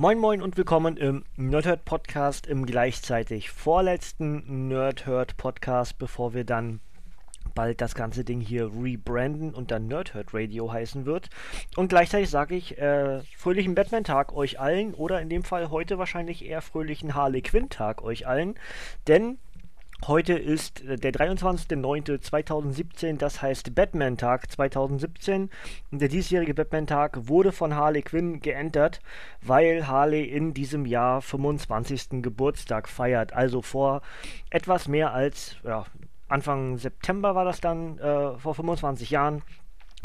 Moin Moin und willkommen im Nerdhurt Podcast, im gleichzeitig vorletzten Nerdhurt Podcast, bevor wir dann bald das ganze Ding hier rebranden und dann Nerdhurt Radio heißen wird. Und gleichzeitig sage ich äh, fröhlichen Batman-Tag euch allen oder in dem Fall heute wahrscheinlich eher fröhlichen Harley Quinn-Tag euch allen, denn Heute ist äh, der 23.09.2017, das heißt Batman-Tag 2017. Und der diesjährige Batman-Tag wurde von Harley Quinn geändert, weil Harley in diesem Jahr 25. Geburtstag feiert. Also vor etwas mehr als ja, Anfang September war das dann, äh, vor 25 Jahren,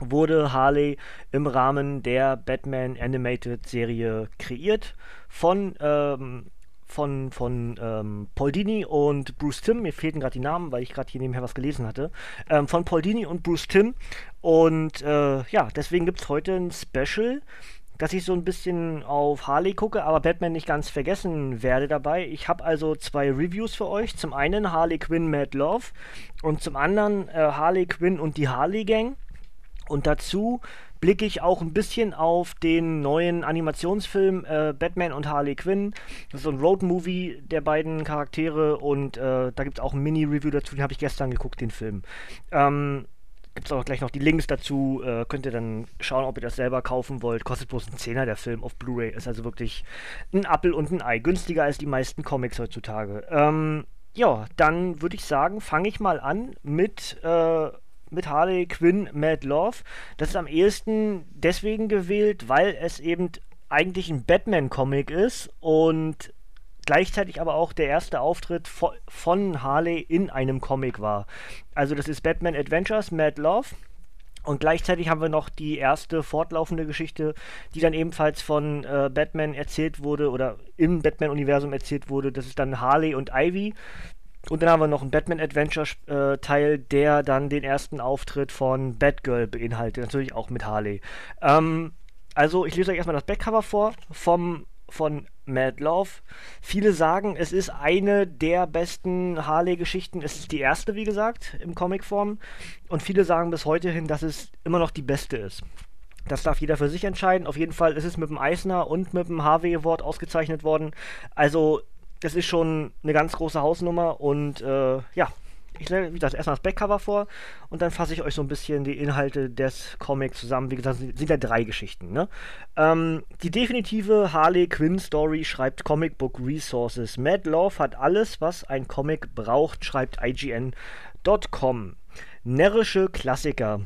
wurde Harley im Rahmen der Batman Animated Serie kreiert von ähm, von, von ähm, Paul Dini und Bruce Timm. Mir fehlten gerade die Namen, weil ich gerade hier nebenher was gelesen hatte. Ähm, von Paul Dini und Bruce Timm. Und äh, ja, deswegen gibt es heute ein Special, dass ich so ein bisschen auf Harley gucke, aber Batman nicht ganz vergessen werde dabei. Ich habe also zwei Reviews für euch. Zum einen Harley Quinn Mad Love und zum anderen äh, Harley Quinn und die Harley Gang. Und dazu blicke ich auch ein bisschen auf den neuen Animationsfilm äh, Batman und Harley Quinn. Das ist so ein Road-Movie der beiden Charaktere und äh, da gibt es auch ein Mini-Review dazu, den habe ich gestern geguckt, den Film. Ähm, gibt es auch gleich noch die Links dazu. Äh, könnt ihr dann schauen, ob ihr das selber kaufen wollt. Kostet bloß ein Zehner der Film auf Blu-ray. Ist also wirklich ein Appel und ein Ei. Günstiger als die meisten Comics heutzutage. Ähm, ja, dann würde ich sagen, fange ich mal an mit äh, mit Harley Quinn Mad Love. Das ist am ehesten deswegen gewählt, weil es eben eigentlich ein Batman-Comic ist und gleichzeitig aber auch der erste Auftritt von Harley in einem Comic war. Also das ist Batman Adventures Mad Love. Und gleichzeitig haben wir noch die erste fortlaufende Geschichte, die dann ebenfalls von äh, Batman erzählt wurde oder im Batman-Universum erzählt wurde. Das ist dann Harley und Ivy. Und dann haben wir noch einen Batman Adventure-Teil, äh, der dann den ersten Auftritt von Batgirl beinhaltet, natürlich auch mit Harley. Ähm, also, ich lese euch erstmal das Backcover vor vom, von Mad Love. Viele sagen, es ist eine der besten Harley-Geschichten. Es ist die erste, wie gesagt, im Comicform. Und viele sagen bis heute hin, dass es immer noch die beste ist. Das darf jeder für sich entscheiden. Auf jeden Fall ist es mit dem Eisner und mit dem Harvey Award ausgezeichnet worden. Also das ist schon eine ganz große Hausnummer und äh, ja, ich stelle, wie gesagt, erstmal das Backcover vor und dann fasse ich euch so ein bisschen die Inhalte des Comics zusammen. Wie gesagt, sind ja drei Geschichten. Ne? Ähm, die definitive Harley Quinn Story schreibt Comic Book Resources. Mad Love hat alles, was ein Comic braucht, schreibt IGN.com. Närrische Klassiker.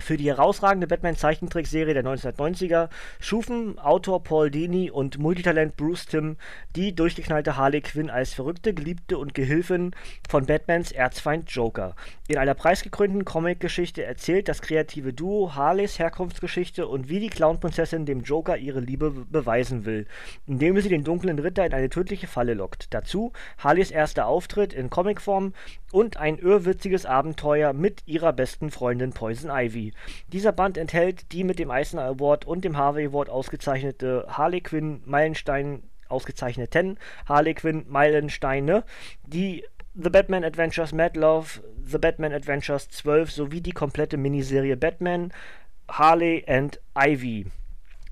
Für die herausragende Batman-Zeichentrickserie der 1990er schufen Autor Paul Dini und Multitalent Bruce Timm die durchgeknallte Harley Quinn als verrückte Geliebte und Gehilfin von Batmans Erzfeind Joker. In einer preisgekrönten Comic-Geschichte erzählt das kreative Duo Harleys Herkunftsgeschichte und wie die Clownprinzessin dem Joker ihre Liebe beweisen will, indem sie den dunklen Ritter in eine tödliche Falle lockt. Dazu Harleys erster Auftritt in Comicform und ein irrwitziges Abenteuer mit ihrer besten Freundin Poison Ivy. Dieser Band enthält die mit dem Eisner Award und dem Harvey Award ausgezeichnete Harley Quinn Meilenstein ausgezeichneten Harley Quinn Meilensteine, die The Batman Adventures Mad Love, The Batman Adventures 12 sowie die komplette Miniserie Batman, Harley and Ivy.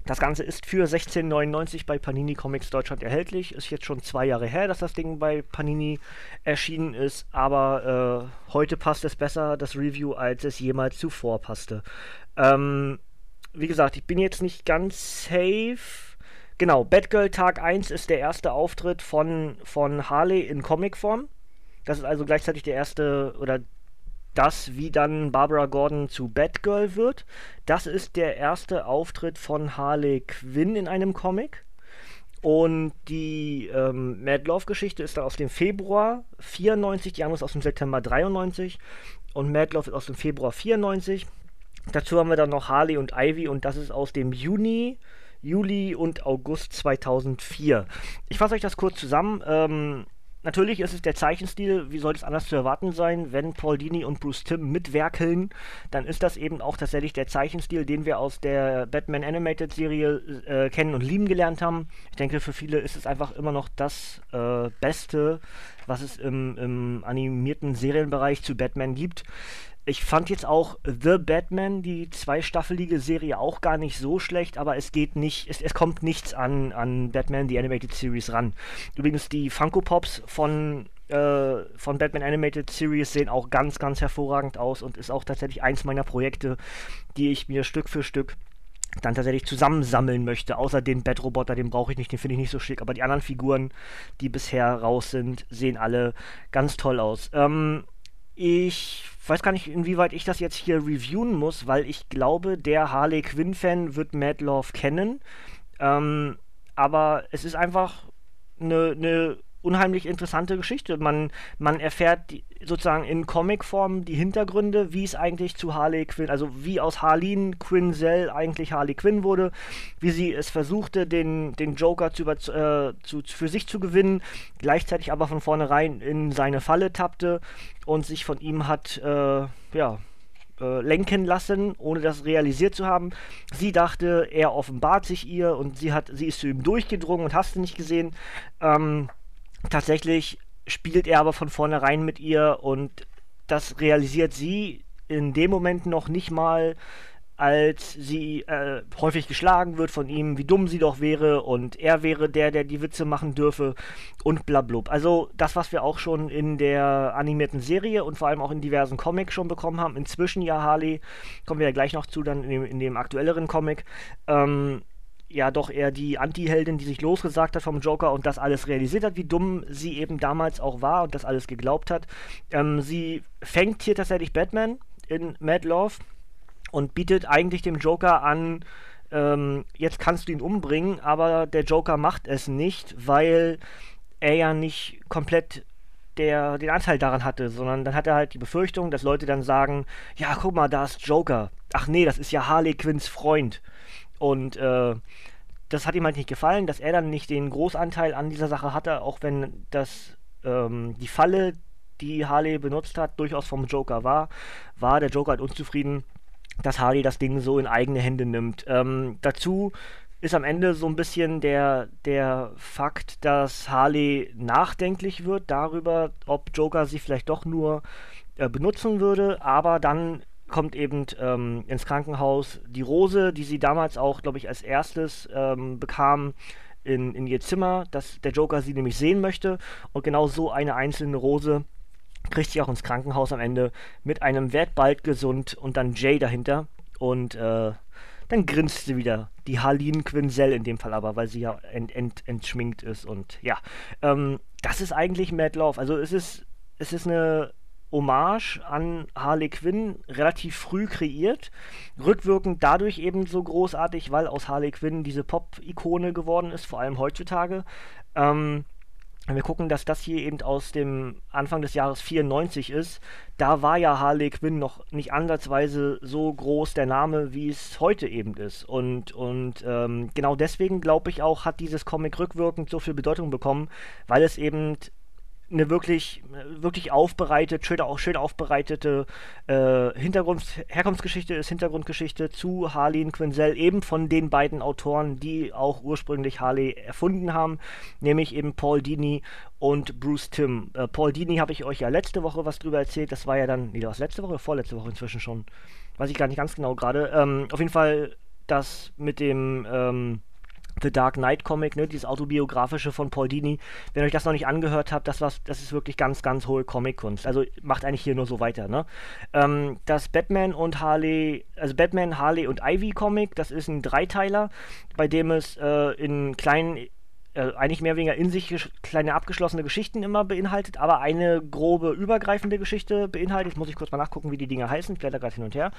Das Ganze ist für 16,99 bei Panini Comics Deutschland erhältlich. Ist jetzt schon zwei Jahre her, dass das Ding bei Panini erschienen ist, aber äh, heute passt es besser, das Review, als es jemals zuvor passte. Ähm, wie gesagt, ich bin jetzt nicht ganz safe. Genau, Batgirl Tag 1 ist der erste Auftritt von, von Harley in Comicform. Das ist also gleichzeitig der erste oder das, wie dann Barbara Gordon zu Batgirl wird. Das ist der erste Auftritt von Harley Quinn in einem Comic. Und die ähm, Mad Love-Geschichte ist dann aus dem Februar 94, die andere ist aus dem September 93 und Mad Love ist aus dem Februar 94. Dazu haben wir dann noch Harley und Ivy und das ist aus dem Juni, Juli und August 2004. Ich fasse euch das kurz zusammen. Ähm, Natürlich ist es der Zeichenstil, wie soll es anders zu erwarten sein, wenn Paul Dini und Bruce Timm mitwerkeln, dann ist das eben auch tatsächlich der Zeichenstil, den wir aus der Batman Animated Serie äh, kennen und lieben gelernt haben. Ich denke, für viele ist es einfach immer noch das äh, Beste, was es im, im animierten Serienbereich zu Batman gibt. Ich fand jetzt auch The Batman, die zweistaffelige Serie, auch gar nicht so schlecht, aber es geht nicht, es, es kommt nichts an, an Batman, die Animated Series ran. Übrigens, die Funko Pops von, äh, von Batman Animated Series sehen auch ganz, ganz hervorragend aus und ist auch tatsächlich eins meiner Projekte, die ich mir Stück für Stück dann tatsächlich zusammensammeln möchte. Außer den Bat-Roboter, den brauche ich nicht, den finde ich nicht so schick. Aber die anderen Figuren, die bisher raus sind, sehen alle ganz toll aus. Ähm, ich weiß gar nicht, inwieweit ich das jetzt hier reviewen muss, weil ich glaube, der Harley Quinn-Fan wird Mad Love kennen. Ähm, aber es ist einfach eine, eine unheimlich interessante Geschichte. Man, man erfährt die, sozusagen in Comicform die Hintergründe, wie es eigentlich zu Harley Quinn, also wie aus Harleen Quinzel eigentlich Harley Quinn wurde, wie sie es versuchte, den, den Joker zu, äh, zu, für sich zu gewinnen, gleichzeitig aber von vornherein in seine Falle tappte und sich von ihm hat, äh, ja, äh, lenken lassen, ohne das realisiert zu haben. Sie dachte, er offenbart sich ihr und sie hat, sie ist zu ihm durchgedrungen und hast du nicht gesehen. Ähm, Tatsächlich spielt er aber von vornherein mit ihr und das realisiert sie in dem Moment noch nicht mal, als sie äh, häufig geschlagen wird von ihm, wie dumm sie doch wäre und er wäre der, der die Witze machen dürfe und blablub. Also das, was wir auch schon in der animierten Serie und vor allem auch in diversen Comics schon bekommen haben. Inzwischen ja Harley, kommen wir ja gleich noch zu, dann in dem, in dem aktuelleren Comic. Ähm, ja doch eher die Anti-Heldin, die sich losgesagt hat vom Joker und das alles realisiert hat, wie dumm sie eben damals auch war und das alles geglaubt hat. Ähm, sie fängt hier tatsächlich Batman in Mad Love und bietet eigentlich dem Joker an, ähm, jetzt kannst du ihn umbringen, aber der Joker macht es nicht, weil er ja nicht komplett der den Anteil daran hatte, sondern dann hat er halt die Befürchtung, dass Leute dann sagen, ja, guck mal, da ist Joker. Ach nee, das ist ja Harley Quinns Freund. Und äh, das hat ihm halt nicht gefallen, dass er dann nicht den Großanteil an dieser Sache hatte, auch wenn das ähm, die Falle, die Harley benutzt hat, durchaus vom Joker war, war der Joker halt unzufrieden, dass Harley das Ding so in eigene Hände nimmt. Ähm, dazu ist am Ende so ein bisschen der, der Fakt, dass Harley nachdenklich wird darüber, ob Joker sie vielleicht doch nur äh, benutzen würde, aber dann kommt eben ähm, ins Krankenhaus die Rose, die sie damals auch, glaube ich, als erstes ähm, bekam in, in ihr Zimmer, dass der Joker sie nämlich sehen möchte. Und genau so eine einzelne Rose kriegt sie auch ins Krankenhaus am Ende mit einem Wert bald gesund und dann Jay dahinter. Und äh, dann grinst sie wieder. Die Harleen Quinzel in dem Fall aber, weil sie ja ent, ent, entschminkt ist. Und ja, ähm, das ist eigentlich Mad Love. Also es ist, es ist eine Hommage an Harley Quinn relativ früh kreiert. Rückwirkend dadurch eben so großartig, weil aus Harley Quinn diese Pop-Ikone geworden ist, vor allem heutzutage. Ähm, wir gucken, dass das hier eben aus dem Anfang des Jahres 94 ist. Da war ja Harley Quinn noch nicht ansatzweise so groß der Name, wie es heute eben ist. Und, und ähm, genau deswegen, glaube ich auch, hat dieses Comic rückwirkend so viel Bedeutung bekommen, weil es eben eine wirklich, wirklich aufbereitet, schön, auch schön aufbereitete äh, Hintergrund, Herkunftsgeschichte ist Hintergrundgeschichte zu Harley Quinzel, eben von den beiden Autoren, die auch ursprünglich Harley erfunden haben, nämlich eben Paul Dini und Bruce Timm. Äh, Paul Dini habe ich euch ja letzte Woche was drüber erzählt, das war ja dann, nee, das letzte Woche, vorletzte Woche inzwischen schon, weiß ich gar nicht ganz genau gerade. Ähm, auf jeden Fall das mit dem, ähm, The Dark Knight Comic, ne, dieses autobiografische von Paul Dini. Wenn euch das noch nicht angehört habt, das, was, das ist wirklich ganz, ganz hohe Comic-Kunst. Also macht eigentlich hier nur so weiter, ne? Ähm, das Batman und Harley, also Batman, Harley und Ivy Comic, das ist ein Dreiteiler, bei dem es äh, in kleinen äh, eigentlich mehr oder weniger in sich kleine abgeschlossene Geschichten immer beinhaltet, aber eine grobe übergreifende Geschichte beinhaltet. Jetzt muss ich kurz mal nachgucken, wie die Dinge heißen. Ich blätter gerade hin und her.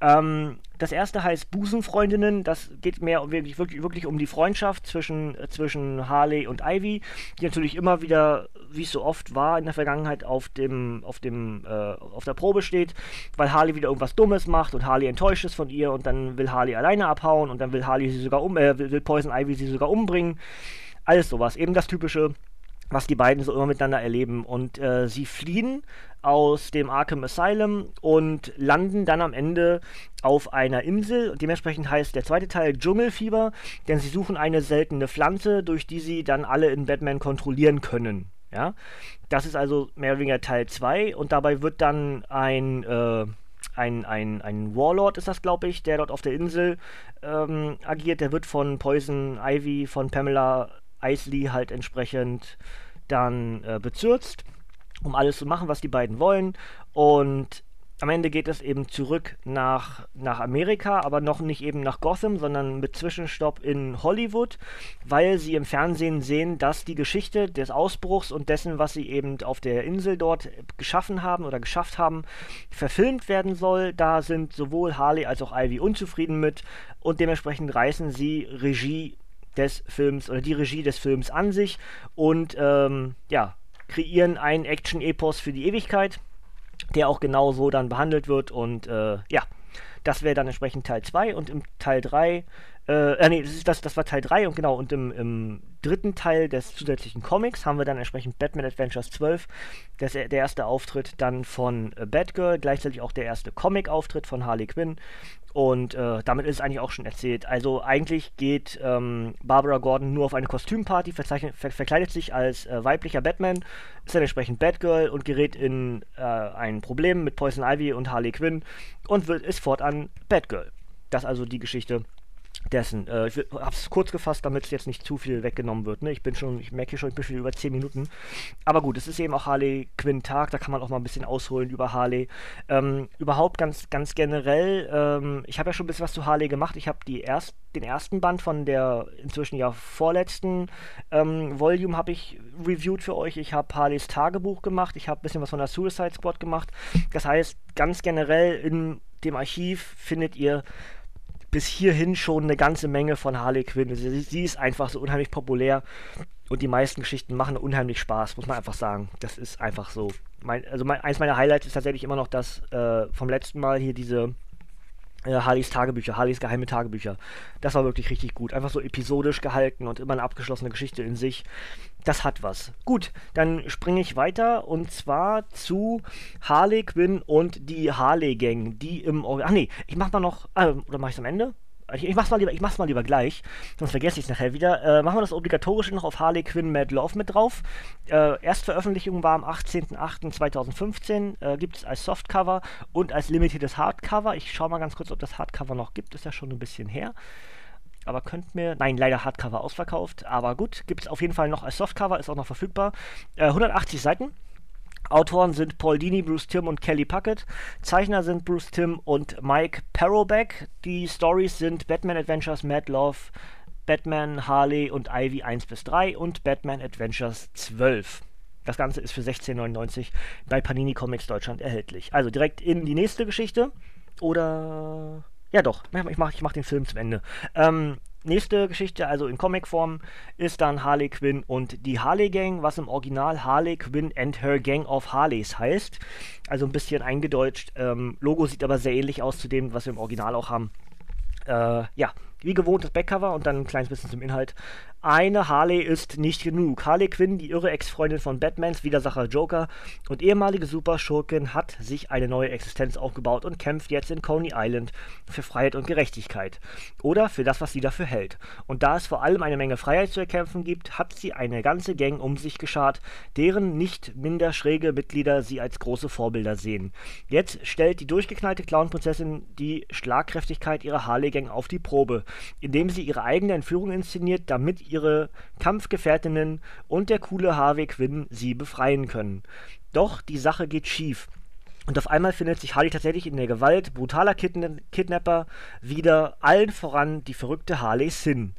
Ähm, das erste heißt Busenfreundinnen. Das geht mehr wirklich, wirklich, wirklich um die Freundschaft zwischen, äh, zwischen Harley und Ivy, die natürlich immer wieder, wie es so oft war in der Vergangenheit, auf dem, auf dem, äh, auf der Probe steht, weil Harley wieder irgendwas Dummes macht und Harley enttäuscht ist von ihr und dann will Harley alleine abhauen und dann will Harley sie sogar um, äh, will Poison Ivy sie sogar umbringen. Alles sowas. Eben das Typische, was die beiden so immer miteinander erleben. Und äh, sie fliehen aus dem Arkham Asylum und landen dann am Ende auf einer Insel. Dementsprechend heißt der zweite Teil Dschungelfieber, denn sie suchen eine seltene Pflanze, durch die sie dann alle in Batman kontrollieren können. Ja, das ist also mehr oder weniger Teil 2 und dabei wird dann ein, äh, ein, ein, ein Warlord ist das, glaube ich, der dort auf der Insel ähm, agiert. Der wird von Poison Ivy, von Pamela Isley halt entsprechend dann äh, bezürzt, um alles zu machen, was die beiden wollen. Und am Ende geht es eben zurück nach, nach Amerika, aber noch nicht eben nach Gotham, sondern mit Zwischenstopp in Hollywood, weil sie im Fernsehen sehen, dass die Geschichte des Ausbruchs und dessen, was sie eben auf der Insel dort geschaffen haben oder geschafft haben, verfilmt werden soll. Da sind sowohl Harley als auch Ivy unzufrieden mit und dementsprechend reißen sie Regie des Films oder die Regie des Films an sich und ähm, ja, kreieren ein Action-Epos für die Ewigkeit der auch genau so dann behandelt wird. Und äh, ja, das wäre dann entsprechend Teil 2 und im Teil 3, äh, äh, nee, das, ist, das, das war Teil 3 und genau, und im, im dritten Teil des zusätzlichen Comics haben wir dann entsprechend Batman Adventures 12, das, der erste Auftritt dann von äh, Batgirl, gleichzeitig auch der erste Comic-Auftritt von Harley Quinn und äh, damit ist es eigentlich auch schon erzählt. Also eigentlich geht ähm, Barbara Gordon nur auf eine Kostümparty, ver verkleidet sich als äh, weiblicher Batman, ist dann entsprechend Batgirl und gerät in äh, ein Problem mit Poison Ivy und Harley Quinn und wird, ist fortan Batgirl. Das also die Geschichte dessen. Äh, ich habe es kurz gefasst, damit es jetzt nicht zu viel weggenommen wird. Ne? Ich bin schon, ich merke schon, ich bin schon über 10 Minuten. Aber gut, es ist eben auch Harley Quinn Tag, da kann man auch mal ein bisschen ausholen über Harley. Ähm, überhaupt ganz, ganz generell, ähm, ich habe ja schon ein bisschen was zu Harley gemacht. Ich habe erst, den ersten Band von der inzwischen ja vorletzten ähm, Volume habe ich reviewed für euch. Ich habe Harleys Tagebuch gemacht. Ich habe ein bisschen was von der Suicide Squad gemacht. Das heißt, ganz generell in dem Archiv findet ihr bis hierhin schon eine ganze Menge von Harley Quinn. Sie, sie, ist einfach so unheimlich populär und die meisten Geschichten machen unheimlich Spaß, muss man einfach sagen. Das ist einfach so. Mein, also mein, eins meiner Highlights ist tatsächlich immer noch das äh, vom letzten Mal hier diese Harleys Tagebücher, Harleys geheime Tagebücher. Das war wirklich richtig gut. Einfach so episodisch gehalten und immer eine abgeschlossene Geschichte in sich. Das hat was. Gut, dann springe ich weiter und zwar zu Harley Quinn und die Harley Gang, die im Ach nee, ich mach mal noch. Äh, oder mach ich es am Ende? Ich, ich, mach's mal lieber, ich mach's mal lieber gleich, sonst vergesse ich es nachher wieder. Äh, machen wir das Obligatorische noch auf Harley Quinn Mad Love mit drauf. Äh, Erstveröffentlichung war am 18.08.2015. Äh, gibt es als Softcover und als limitiertes Hardcover. Ich schau mal ganz kurz, ob das Hardcover noch gibt. Ist ja schon ein bisschen her aber könnt mir. Nein, leider Hardcover ausverkauft. Aber gut, gibt es auf jeden Fall noch als Softcover, ist auch noch verfügbar. Äh, 180 Seiten. Autoren sind Paul Dini, Bruce Timm und Kelly Puckett. Zeichner sind Bruce Timm und Mike Parobeck. Die Stories sind Batman Adventures Mad Love, Batman, Harley und Ivy 1 bis 3 und Batman Adventures 12. Das Ganze ist für 16,99 bei Panini Comics Deutschland erhältlich. Also direkt in die nächste Geschichte. Oder ja, doch. Ich mache ich mach den Film zum Ende. Ähm, nächste Geschichte, also in Comicform, ist dann Harley Quinn und die Harley Gang, was im Original Harley Quinn and Her Gang of Harleys heißt. Also ein bisschen eingedeutscht. Ähm, Logo sieht aber sehr ähnlich aus zu dem, was wir im Original auch haben. Äh, ja, wie gewohnt das Backcover und dann ein kleines bisschen zum Inhalt. Eine Harley ist nicht genug. Harley Quinn, die irre Ex-Freundin von Batmans Widersacher Joker und ehemalige Superschurkin, hat sich eine neue Existenz aufgebaut und kämpft jetzt in Coney Island für Freiheit und Gerechtigkeit. Oder für das, was sie dafür hält. Und da es vor allem eine Menge Freiheit zu erkämpfen gibt, hat sie eine ganze Gang um sich geschart, deren nicht minder schräge Mitglieder sie als große Vorbilder sehen. Jetzt stellt die durchgeknallte Clown-Prinzessin die Schlagkräftigkeit ihrer Harley-Gang auf die Probe, indem sie ihre eigene Entführung inszeniert, damit ihr ihre Kampfgefährtinnen und der coole Harvey Quinn sie befreien können. Doch die Sache geht schief. Und auf einmal findet sich Harley tatsächlich in der Gewalt brutaler Kidna Kidnapper wieder, allen voran die verrückte Harley Sin.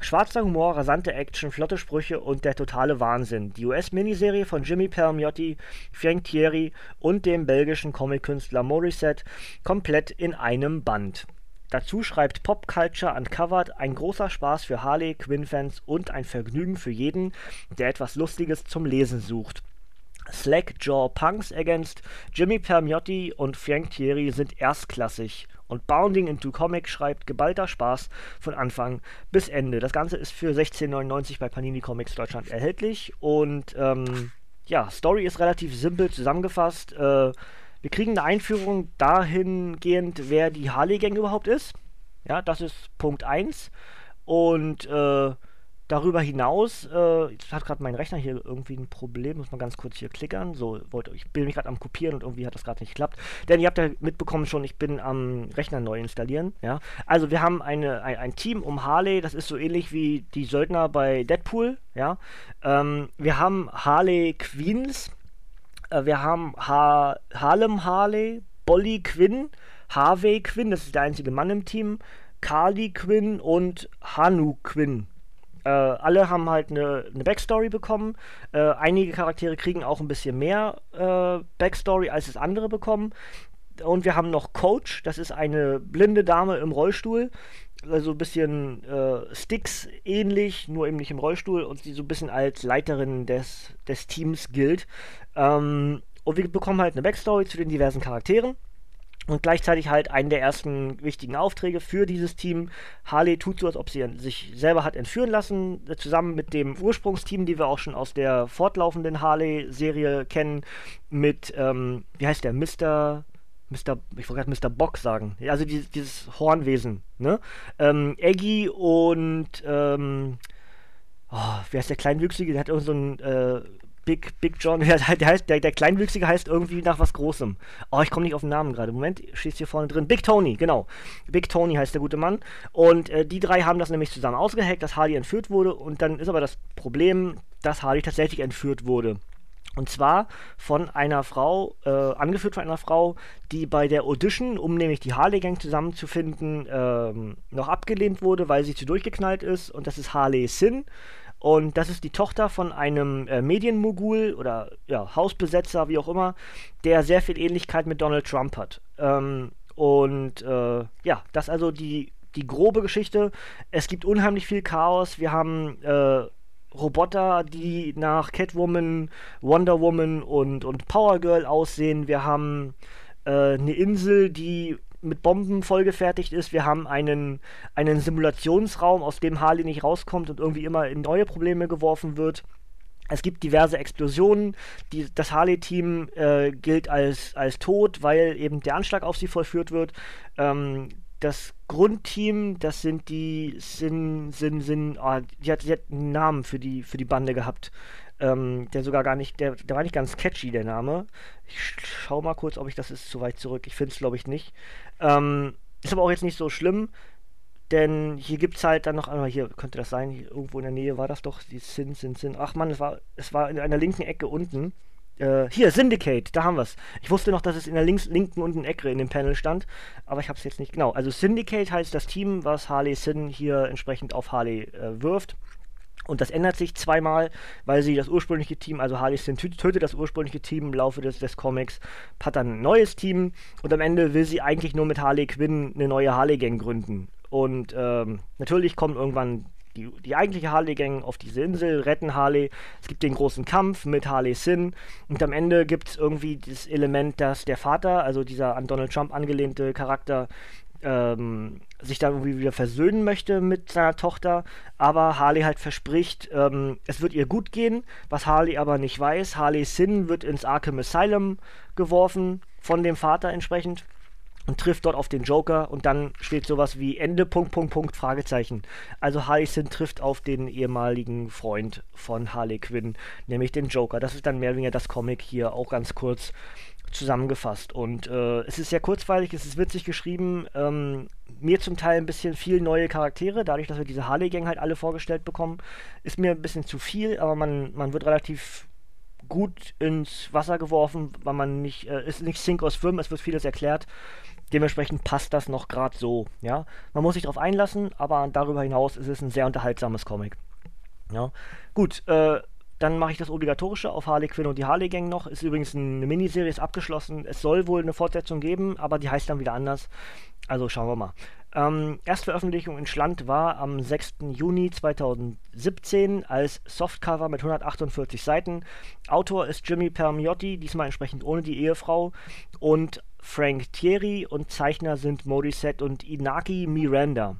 Schwarzer Humor, rasante Action, flotte Sprüche und der totale Wahnsinn. Die US-Miniserie von Jimmy Palmiotti, Frank Thierry und dem belgischen Comic-Künstler Morissette komplett in einem Band. Dazu schreibt Pop Culture Uncovered ein großer Spaß für Harley Quinn-Fans und ein Vergnügen für jeden, der etwas Lustiges zum Lesen sucht. Slackjaw Punks ergänzt, Jimmy Permiotti und Frank Thierry sind erstklassig. Und Bounding into Comic schreibt geballter Spaß von Anfang bis Ende. Das Ganze ist für 16,99 bei Panini Comics Deutschland erhältlich. Und ähm, ja, Story ist relativ simpel zusammengefasst. Äh, wir kriegen eine Einführung dahingehend, wer die Harley Gang überhaupt ist. Ja, das ist Punkt 1. Und äh, darüber hinaus, äh, jetzt hat gerade mein Rechner hier irgendwie ein Problem, muss man ganz kurz hier klickern. So, wollte, ich bin mich gerade am Kopieren und irgendwie hat das gerade nicht geklappt. Denn ihr habt ja mitbekommen schon, ich bin am Rechner neu installieren. Ja? Also wir haben eine, ein, ein Team um Harley, das ist so ähnlich wie die Söldner bei Deadpool. Ja? Ähm, wir haben Harley Queens, wir haben ha Harlem Harley, Bolly Quinn, Harvey Quinn, das ist der einzige Mann im Team, Carly Quinn und Hanu Quinn. Äh, alle haben halt eine, eine Backstory bekommen. Äh, einige Charaktere kriegen auch ein bisschen mehr äh, Backstory, als es andere bekommen. Und wir haben noch Coach, das ist eine blinde Dame im Rollstuhl. Also ein bisschen äh, Sticks ähnlich, nur eben nicht im Rollstuhl und die so ein bisschen als Leiterin des, des Teams gilt. Ähm, und wir bekommen halt eine Backstory zu den diversen Charakteren und gleichzeitig halt einen der ersten wichtigen Aufträge für dieses Team. Harley tut so, als ob sie sich selber hat entführen lassen, zusammen mit dem Ursprungsteam, die wir auch schon aus der fortlaufenden Harley-Serie kennen, mit, ähm, wie heißt der, Mr. Mr. Ich wollte gerade Mr. Bock sagen. Also dieses, dieses Hornwesen, ne? Ähm, Eggy und ähm, oh, wer ist der Kleinwüchsige? Der hat irgend so ein äh, Big, Big John, der, heißt, der, der Kleinwüchsige heißt irgendwie nach was Großem. Oh, ich komme nicht auf den Namen gerade. Moment, steht hier vorne drin. Big Tony, genau. Big Tony heißt der gute Mann. Und äh, die drei haben das nämlich zusammen ausgehackt, dass Hardy entführt wurde. Und dann ist aber das Problem, dass Hardy tatsächlich entführt wurde. Und zwar von einer Frau, äh, angeführt von einer Frau, die bei der Audition, um nämlich die Harley Gang zusammenzufinden, ähm, noch abgelehnt wurde, weil sie zu durchgeknallt ist. Und das ist Harley Sin. Und das ist die Tochter von einem äh, Medienmogul oder ja, Hausbesetzer, wie auch immer, der sehr viel Ähnlichkeit mit Donald Trump hat. Ähm, und äh, ja, das also die, die grobe Geschichte. Es gibt unheimlich viel Chaos. Wir haben äh, Roboter, die nach Catwoman, Wonder Woman und, und Power Girl aussehen. Wir haben äh, eine Insel, die mit Bomben vollgefertigt ist. Wir haben einen, einen Simulationsraum, aus dem Harley nicht rauskommt und irgendwie immer in neue Probleme geworfen wird. Es gibt diverse Explosionen. Die, das Harley-Team äh, gilt als, als tot, weil eben der Anschlag auf sie vollführt wird. Ähm, das Grundteam, das sind die, sind, sind, sind, oh, die, hat, die hat einen Namen für die, für die Bande gehabt. Ähm, der sogar gar nicht, der, der war nicht ganz catchy, der Name. Ich schau mal kurz, ob ich das ist zu weit zurück. Ich finde es, glaube ich, nicht. Ähm, ist aber auch jetzt nicht so schlimm, denn hier gibt es halt dann noch einmal, hier könnte das sein, irgendwo in der Nähe war das doch, die Sin, Sin, Sin. Ach man, es war, es war in einer linken Ecke unten. Äh, hier, Syndicate, da haben wir es. Ich wusste noch, dass es in der links, linken unten Ecke in dem Panel stand, aber ich habe es jetzt nicht genau. Also Syndicate heißt das Team, was Harley Sin hier entsprechend auf Harley äh, wirft. Und das ändert sich zweimal, weil sie das ursprüngliche Team, also Harley Sin tötet das ursprüngliche Team im Laufe des, des Comics, hat dann ein neues Team und am Ende will sie eigentlich nur mit Harley Quinn eine neue Harley-Gang gründen. Und ähm, natürlich kommt irgendwann die, die eigentliche Harley-Gang auf diese Insel, retten Harley. Es gibt den großen Kampf mit Harley Sin und am Ende gibt es irgendwie das Element, dass der Vater, also dieser an Donald Trump angelehnte Charakter, ähm, sich dann irgendwie wieder versöhnen möchte mit seiner Tochter, aber Harley halt verspricht, ähm, es wird ihr gut gehen, was Harley aber nicht weiß. Harley Sin wird ins Arkham Asylum geworfen, von dem Vater entsprechend und trifft dort auf den Joker und dann steht sowas wie Ende Punkt Punkt Punkt Fragezeichen. Also Harley Sin trifft auf den ehemaligen Freund von Harley Quinn, nämlich den Joker. Das ist dann mehr oder weniger das Comic hier auch ganz kurz zusammengefasst. Und äh, es ist sehr kurzweilig, es ist witzig geschrieben. Ähm, mir zum Teil ein bisschen viel neue Charaktere, dadurch, dass wir diese Harley-Gang halt alle vorgestellt bekommen, ist mir ein bisschen zu viel, aber man, man wird relativ gut ins Wasser geworfen, weil man nicht, äh, ist nicht Sink or Swim, es wird vieles erklärt. Dementsprechend passt das noch gerade so, ja. Man muss sich darauf einlassen, aber darüber hinaus ist es ein sehr unterhaltsames Comic. Ja. Gut, äh, dann mache ich das Obligatorische auf Harley Quinn und die Harley Gang noch. Ist übrigens eine Miniserie, ist abgeschlossen. Es soll wohl eine Fortsetzung geben, aber die heißt dann wieder anders. Also schauen wir mal. Ähm, Erstveröffentlichung in Schland war am 6. Juni 2017 als Softcover mit 148 Seiten. Autor ist Jimmy Permiotti, diesmal entsprechend ohne die Ehefrau. Und Frank Thierry und Zeichner sind Morissette und Inaki Miranda.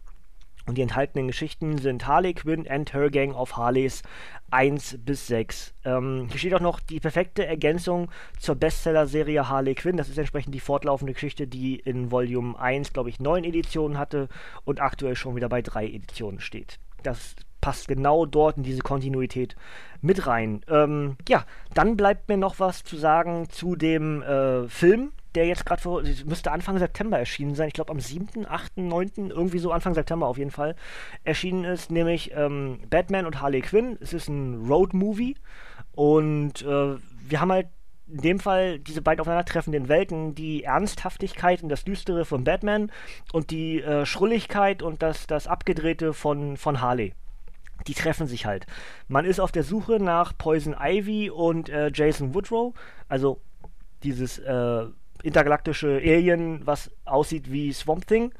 Und die enthaltenen Geschichten sind Harley Quinn and Her Gang of Harleys 1 bis 6. Ähm, hier steht auch noch die perfekte Ergänzung zur Bestseller-Serie Harley Quinn. Das ist entsprechend die fortlaufende Geschichte, die in Volume 1, glaube ich, neun Editionen hatte und aktuell schon wieder bei drei Editionen steht. Das passt genau dort in diese Kontinuität mit rein. Ähm, ja, dann bleibt mir noch was zu sagen zu dem äh, Film, der jetzt gerade vor, müsste Anfang September erschienen sein. Ich glaube am 7., 8., 9., irgendwie so Anfang September auf jeden Fall erschienen ist, nämlich ähm, Batman und Harley Quinn. Es ist ein Road-Movie und äh, wir haben halt in dem Fall diese beiden aufeinandertreffenden Welten, die Ernsthaftigkeit und das Düstere von Batman und die äh, Schrulligkeit und das, das Abgedrehte von, von Harley. Die treffen sich halt. Man ist auf der Suche nach Poison Ivy und äh, Jason Woodrow, also dieses äh, intergalaktische Alien, was aussieht wie Swamp Thing.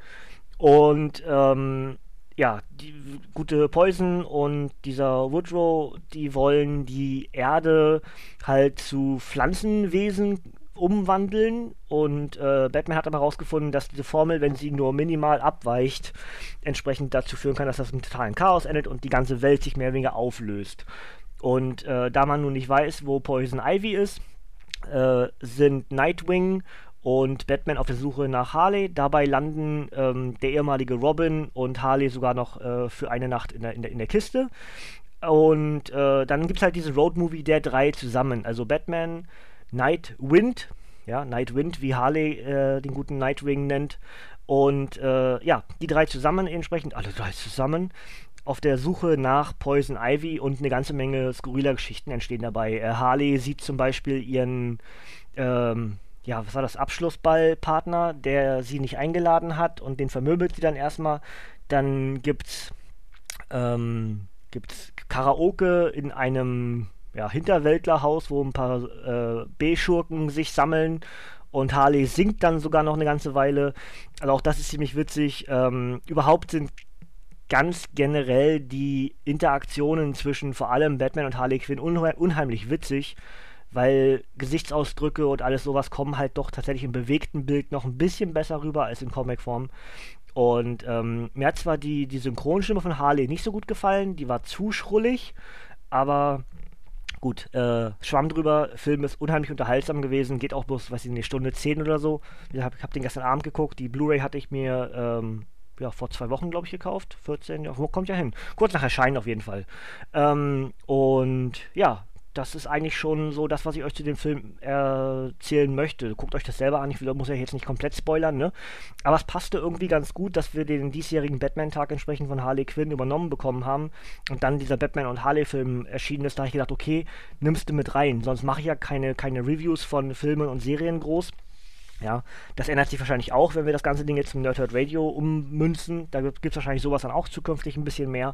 Und ähm, ja, die gute Poison und dieser Woodrow, die wollen die Erde halt zu Pflanzenwesen umwandeln und äh, Batman hat aber herausgefunden, dass diese Formel, wenn sie nur minimal abweicht, entsprechend dazu führen kann, dass das im totalen Chaos endet und die ganze Welt sich mehr oder weniger auflöst. Und äh, da man nun nicht weiß, wo Poison Ivy ist, äh, sind Nightwing und Batman auf der Suche nach Harley. Dabei landen ähm, der ehemalige Robin und Harley sogar noch äh, für eine Nacht in der, in der, in der Kiste. Und äh, dann gibt es halt diesen Road-Movie der drei zusammen. Also Batman, Nightwind, ja, Nightwind, wie Harley äh, den guten Nightwing nennt. Und äh, ja, die drei zusammen entsprechend, alle drei zusammen, auf der Suche nach Poison Ivy und eine ganze Menge skurriler Geschichten entstehen dabei. Äh, Harley sieht zum Beispiel ihren, ähm, ja, was war das, Abschlussballpartner, der sie nicht eingeladen hat und den vermöbelt sie dann erstmal. Dann gibt's, ähm, gibt's Karaoke in einem ja, Hinterwäldlerhaus, wo ein paar äh, B-Schurken sich sammeln und Harley singt dann sogar noch eine ganze Weile. Also auch das ist ziemlich witzig. Ähm, überhaupt sind ganz generell die Interaktionen zwischen vor allem Batman und Harley Quinn unhe unheimlich witzig, weil Gesichtsausdrücke und alles sowas kommen halt doch tatsächlich im bewegten Bild noch ein bisschen besser rüber als in Comicform. Und ähm, mir hat zwar die, die Synchronstimme von Harley nicht so gut gefallen, die war zu schrullig, aber gut, äh, Schwamm drüber, Film ist unheimlich unterhaltsam gewesen, geht auch bloß, weiß ich nicht, Stunde 10 oder so. Ich habe hab den gestern Abend geguckt, die Blu-ray hatte ich mir ähm, ja, vor zwei Wochen, glaube ich, gekauft. 14, ja, wo kommt ja hin? Kurz nach Erscheinen auf jeden Fall. Ähm, und ja, das ist eigentlich schon so das, was ich euch zu dem Film erzählen möchte. Guckt euch das selber an. Ich muss ja jetzt nicht komplett spoilern, ne? Aber es passte irgendwie ganz gut, dass wir den diesjährigen Batman-Tag entsprechend von Harley Quinn übernommen bekommen haben und dann dieser Batman und Harley-Film erschienen ist. Da habe ich gedacht, okay, nimmst du mit rein. Sonst mache ich ja keine, keine Reviews von Filmen und Serien groß. Ja, das ändert sich wahrscheinlich auch, wenn wir das ganze Ding jetzt zum Nerdhurt Radio ummünzen. Da gibt es wahrscheinlich sowas dann auch zukünftig ein bisschen mehr.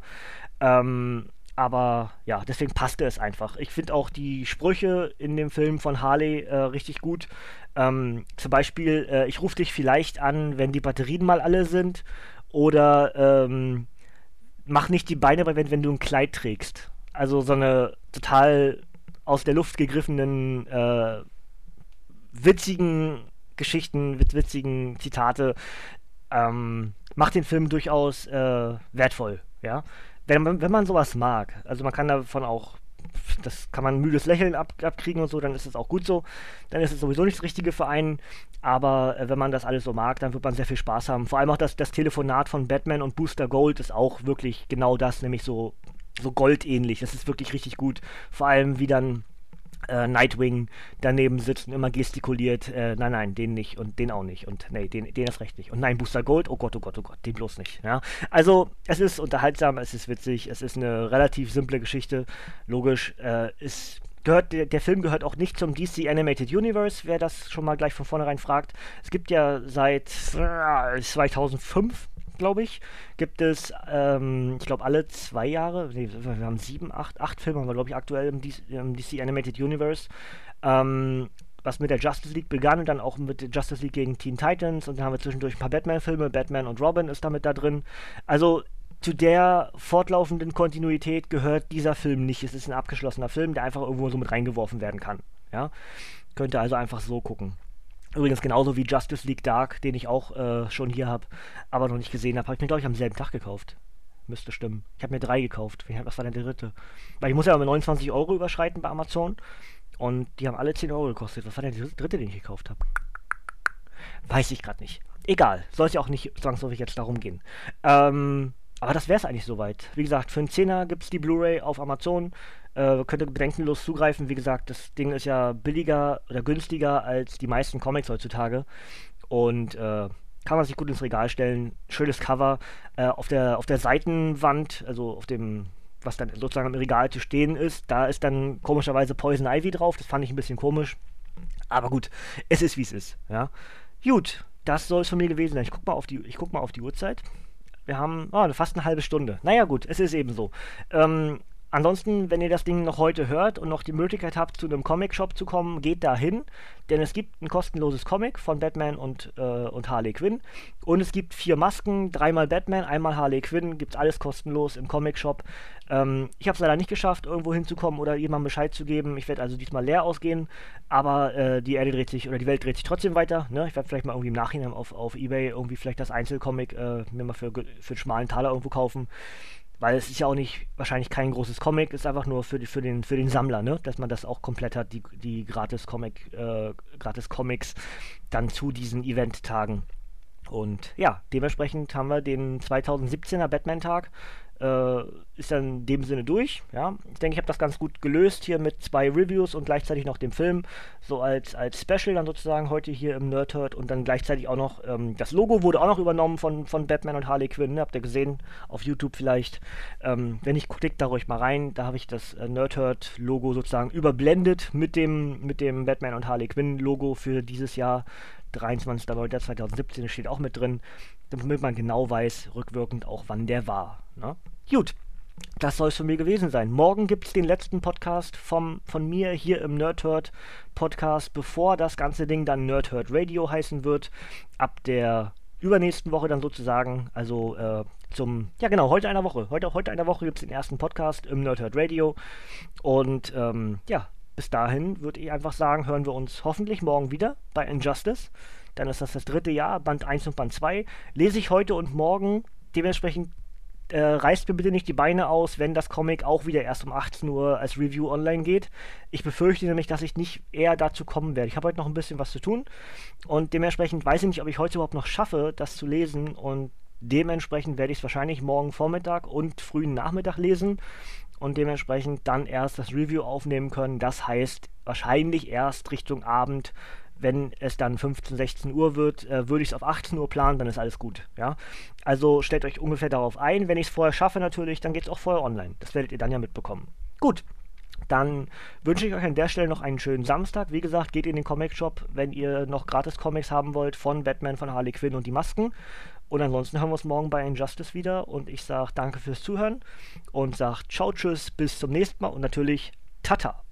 Ähm, aber ja, deswegen passte es einfach. Ich finde auch die Sprüche in dem Film von Harley äh, richtig gut. Ähm, zum Beispiel, äh, ich rufe dich vielleicht an, wenn die Batterien mal alle sind. Oder ähm, mach nicht die Beine, wenn, wenn du ein Kleid trägst. Also so eine total aus der Luft gegriffenen, äh, witzigen Geschichten, witzigen Zitate, ähm, macht den Film durchaus äh, wertvoll, ja. Wenn, wenn man sowas mag, also man kann davon auch, das kann man müdes Lächeln ab, abkriegen und so, dann ist es auch gut so. Dann ist es sowieso nicht das Richtige für einen. Aber äh, wenn man das alles so mag, dann wird man sehr viel Spaß haben. Vor allem auch das, das Telefonat von Batman und Booster Gold ist auch wirklich genau das, nämlich so, so goldähnlich. Das ist wirklich richtig gut. Vor allem, wie dann äh, Nightwing daneben sitzt und immer gestikuliert, äh, nein, nein, den nicht und den auch nicht und nee, den, den ist recht nicht. Und nein, Booster Gold, oh Gott, oh Gott, oh Gott, den bloß nicht. Ja? Also, es ist unterhaltsam, es ist witzig, es ist eine relativ simple Geschichte. Logisch, äh, ist gehört, der, der, Film gehört auch nicht zum DC Animated Universe, wer das schon mal gleich von vornherein fragt. Es gibt ja seit 2005 glaube ich, gibt es, ähm, ich glaube, alle zwei Jahre, nee, wir haben sieben, acht, acht Filme, haben wir, glaube ich, aktuell im DC, im DC Animated Universe. Ähm, was mit der Justice League begann und dann auch mit der Justice League gegen Teen Titans und dann haben wir zwischendurch ein paar Batman-Filme, Batman und Robin ist damit da drin. Also zu der fortlaufenden Kontinuität gehört dieser Film nicht. Es ist ein abgeschlossener Film, der einfach irgendwo so mit reingeworfen werden kann. Ja? Könnt ihr also einfach so gucken. Übrigens genauso wie Justice League Dark, den ich auch äh, schon hier habe, aber noch nicht gesehen habe. Habe ich mir, glaube ich, am selben Tag gekauft. Müsste stimmen. Ich habe mir drei gekauft. Was war denn der dritte? Weil ich muss ja mal 29 Euro überschreiten bei Amazon. Und die haben alle 10 Euro gekostet. Was war denn der dritte, den ich gekauft habe? Weiß ich gerade nicht. Egal. Soll es ja auch nicht zwangsläufig jetzt darum gehen. Ähm, aber das wäre es eigentlich soweit. Wie gesagt, für einen Zehner gibt es die Blu-ray auf Amazon. Äh, könnt ihr bedenkenlos zugreifen. Wie gesagt, das Ding ist ja billiger oder günstiger als die meisten Comics heutzutage. Und äh, kann man sich gut ins Regal stellen. Schönes Cover. Äh, auf, der, auf der Seitenwand, also auf dem, was dann sozusagen im Regal zu stehen ist, da ist dann komischerweise Poison Ivy drauf. Das fand ich ein bisschen komisch. Aber gut, es ist wie es ist. Ja. Gut, das soll es von mir gewesen sein. Ich guck mal auf die, ich guck mal auf die Uhrzeit. Wir haben oh, fast eine halbe Stunde. Naja, gut, es ist eben so. Ähm, Ansonsten, wenn ihr das Ding noch heute hört und noch die Möglichkeit habt, zu einem Comic-Shop zu kommen, geht da hin, denn es gibt ein kostenloses Comic von Batman und, äh, und Harley Quinn. Und es gibt vier Masken, dreimal Batman, einmal Harley Quinn, gibt alles kostenlos im Comic-Shop. Ähm, ich habe es leider nicht geschafft, irgendwo hinzukommen oder jemandem Bescheid zu geben. Ich werde also diesmal leer ausgehen, aber äh, die Erde dreht sich oder die Welt dreht sich trotzdem weiter. Ne? Ich werde vielleicht mal irgendwie im Nachhinein auf, auf Ebay irgendwie vielleicht das Einzelcomic äh, mir mal für, für einen schmalen Taler irgendwo kaufen. Weil es ist ja auch nicht, wahrscheinlich kein großes Comic, ist einfach nur für, die, für, den, für den Sammler, ne? Dass man das auch komplett hat, die, die gratis Comic, äh, gratis Comics dann zu diesen Event-Tagen. Und ja, dementsprechend haben wir den 2017er Batman-Tag äh, ist dann in dem Sinne durch. Ja? Ich denke, ich habe das ganz gut gelöst hier mit zwei Reviews und gleichzeitig noch dem Film, so als, als Special dann sozusagen heute hier im Nerdhurt und dann gleichzeitig auch noch, ähm, das Logo wurde auch noch übernommen von, von Batman und Harley Quinn, ne? habt ihr gesehen auf YouTube vielleicht. Ähm, wenn nicht, klickt da ruhig mal rein, da habe ich das äh, Nerdhurt-Logo sozusagen überblendet mit dem, mit dem Batman und Harley Quinn-Logo für dieses Jahr. 23.09.2017 steht auch mit drin, damit man genau weiß, rückwirkend auch wann der war. Ne? Gut, das soll es von mir gewesen sein. Morgen gibt es den letzten Podcast vom, von mir hier im Nerdhurt Podcast, bevor das ganze Ding dann Nerdhurt Radio heißen wird. Ab der übernächsten Woche dann sozusagen, also äh, zum, ja genau, heute einer Woche. Heute, heute einer Woche gibt es den ersten Podcast im Nerdhurt Radio. Und ähm, ja, bis dahin würde ich einfach sagen, hören wir uns hoffentlich morgen wieder bei Injustice. Dann ist das das dritte Jahr, Band 1 und Band 2. Lese ich heute und morgen dementsprechend äh, reißt mir bitte nicht die Beine aus, wenn das Comic auch wieder erst um 18 Uhr als Review online geht. Ich befürchte nämlich, dass ich nicht eher dazu kommen werde. Ich habe heute noch ein bisschen was zu tun und dementsprechend weiß ich nicht, ob ich heute überhaupt noch schaffe, das zu lesen und dementsprechend werde ich es wahrscheinlich morgen Vormittag und frühen Nachmittag lesen und dementsprechend dann erst das Review aufnehmen können. Das heißt wahrscheinlich erst Richtung Abend wenn es dann 15, 16 Uhr wird, äh, würde ich es auf 18 Uhr planen, dann ist alles gut. Ja? Also stellt euch ungefähr darauf ein. Wenn ich es vorher schaffe, natürlich, dann geht es auch vorher online. Das werdet ihr dann ja mitbekommen. Gut. Dann wünsche ich euch an der Stelle noch einen schönen Samstag. Wie gesagt, geht in den Comic Shop, wenn ihr noch gratis Comics haben wollt von Batman, von Harley Quinn und die Masken. Und ansonsten hören wir uns morgen bei Injustice wieder. Und ich sage danke fürs Zuhören und sage ciao, tschüss, bis zum nächsten Mal und natürlich Tata.